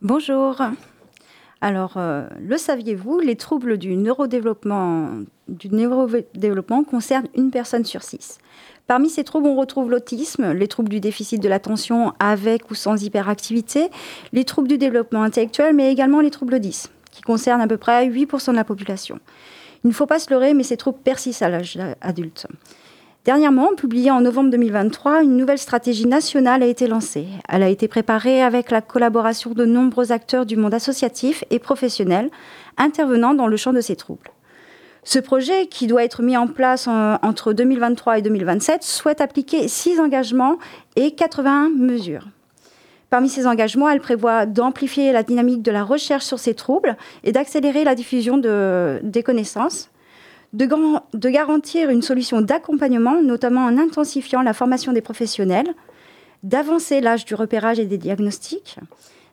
Bonjour. Alors, euh, le saviez-vous, les troubles du neurodéveloppement, du neurodéveloppement concernent une personne sur six. Parmi ces troubles, on retrouve l'autisme, les troubles du déficit de l'attention avec ou sans hyperactivité, les troubles du développement intellectuel, mais également les troubles 10, qui concernent à peu près 8% de la population. Il ne faut pas se leurrer, mais ces troubles persistent à l'âge adulte. Dernièrement, publiée en novembre 2023, une nouvelle stratégie nationale a été lancée. Elle a été préparée avec la collaboration de nombreux acteurs du monde associatif et professionnel intervenant dans le champ de ces troubles. Ce projet, qui doit être mis en place entre 2023 et 2027, souhaite appliquer six engagements et 81 mesures. Parmi ces engagements, elle prévoit d'amplifier la dynamique de la recherche sur ces troubles et d'accélérer la diffusion des connaissances, de, garantir une solution d'accompagnement, notamment en intensifiant la formation des professionnels, d'avancer l'âge du repérage et des diagnostics,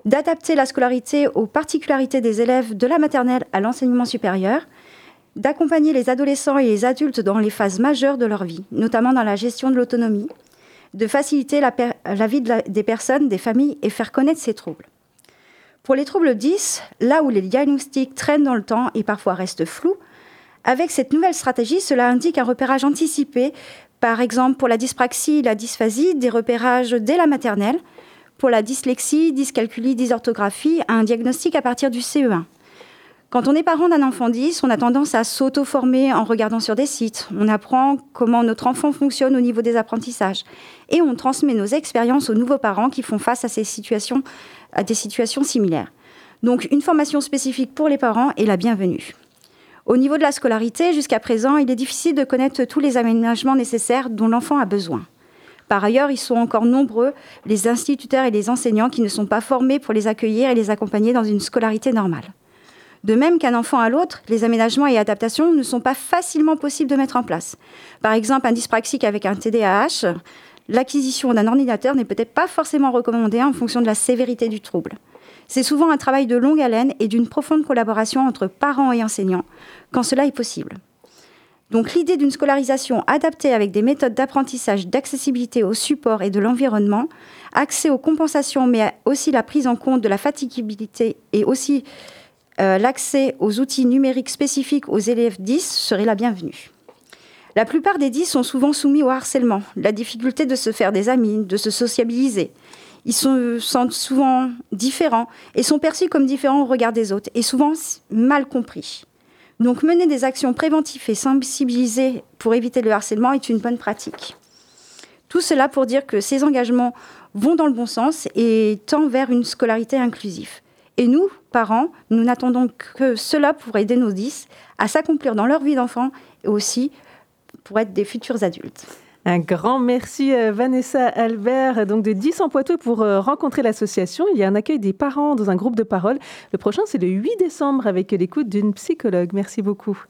d'adapter la scolarité aux particularités des élèves de la maternelle à l'enseignement supérieur, d'accompagner les adolescents et les adultes dans les phases majeures de leur vie, notamment dans la gestion de l'autonomie, de faciliter la, vie des personnes, des familles et faire connaître ces troubles. Pour les troubles 10, là où les diagnostics traînent dans le temps et parfois restent flous, avec cette nouvelle stratégie, cela indique un repérage anticipé, par exemple pour la dyspraxie, la dysphasie, des repérages dès la maternelle, pour la dyslexie, dyscalculie, dysorthographie, un diagnostic à partir du CE1. Quand on est parent d'un enfant 10, on a tendance à s'auto-former en regardant sur des sites. On apprend comment notre enfant fonctionne au niveau des apprentissages. Et on transmet nos expériences aux nouveaux parents qui font face à, des situations similaires. Donc une formation spécifique pour les parents est la bienvenue. Au niveau de la scolarité, jusqu'à présent, il est difficile de connaître tous les aménagements nécessaires dont l'enfant a besoin. Par ailleurs, ils sont encore nombreux, les instituteurs et les enseignants qui ne sont pas formés pour les accueillir et les accompagner dans une scolarité normale. De même qu'un enfant à l'autre, les aménagements et adaptations ne sont pas facilement possibles de mettre en place. Par exemple, un dyspraxique avec un TDAH, l'acquisition d'un ordinateur n'est peut-être pas forcément recommandée en fonction de la sévérité du trouble. C'est souvent un travail de longue haleine et d'une profonde collaboration entre parents et enseignants, quand cela est possible. Donc l'idée d'une scolarisation adaptée avec des méthodes d'apprentissage d'accessibilité au support et de l'environnement, accès aux compensations, mais aussi la prise en compte de la fatigabilité et aussi euh, l'accès aux outils numériques spécifiques aux élèves 10 serait la bienvenue. La plupart des 10 sont souvent soumis au harcèlement, la difficulté de se faire des amis, de se sociabiliser, ils se sentent souvent différents et sont perçus comme différents au regard des autres et souvent mal compris. Donc mener des actions préventives et sensibiliser pour éviter le harcèlement est une bonne pratique. Tout cela pour dire que ces engagements vont dans le bon sens et tendent vers une scolarité inclusive. Et nous, parents, nous n'attendons que cela pour aider nos 10 à s'accomplir dans leur vie d'enfant et aussi pour être des futurs adultes. Un grand merci euh, Vanessa Albert, donc de 10 en Poitou pour euh, rencontrer l'association. Il y a un accueil des parents dans un groupe de parole. Le prochain, c'est le 8 décembre avec l'écoute d'une psychologue. Merci beaucoup.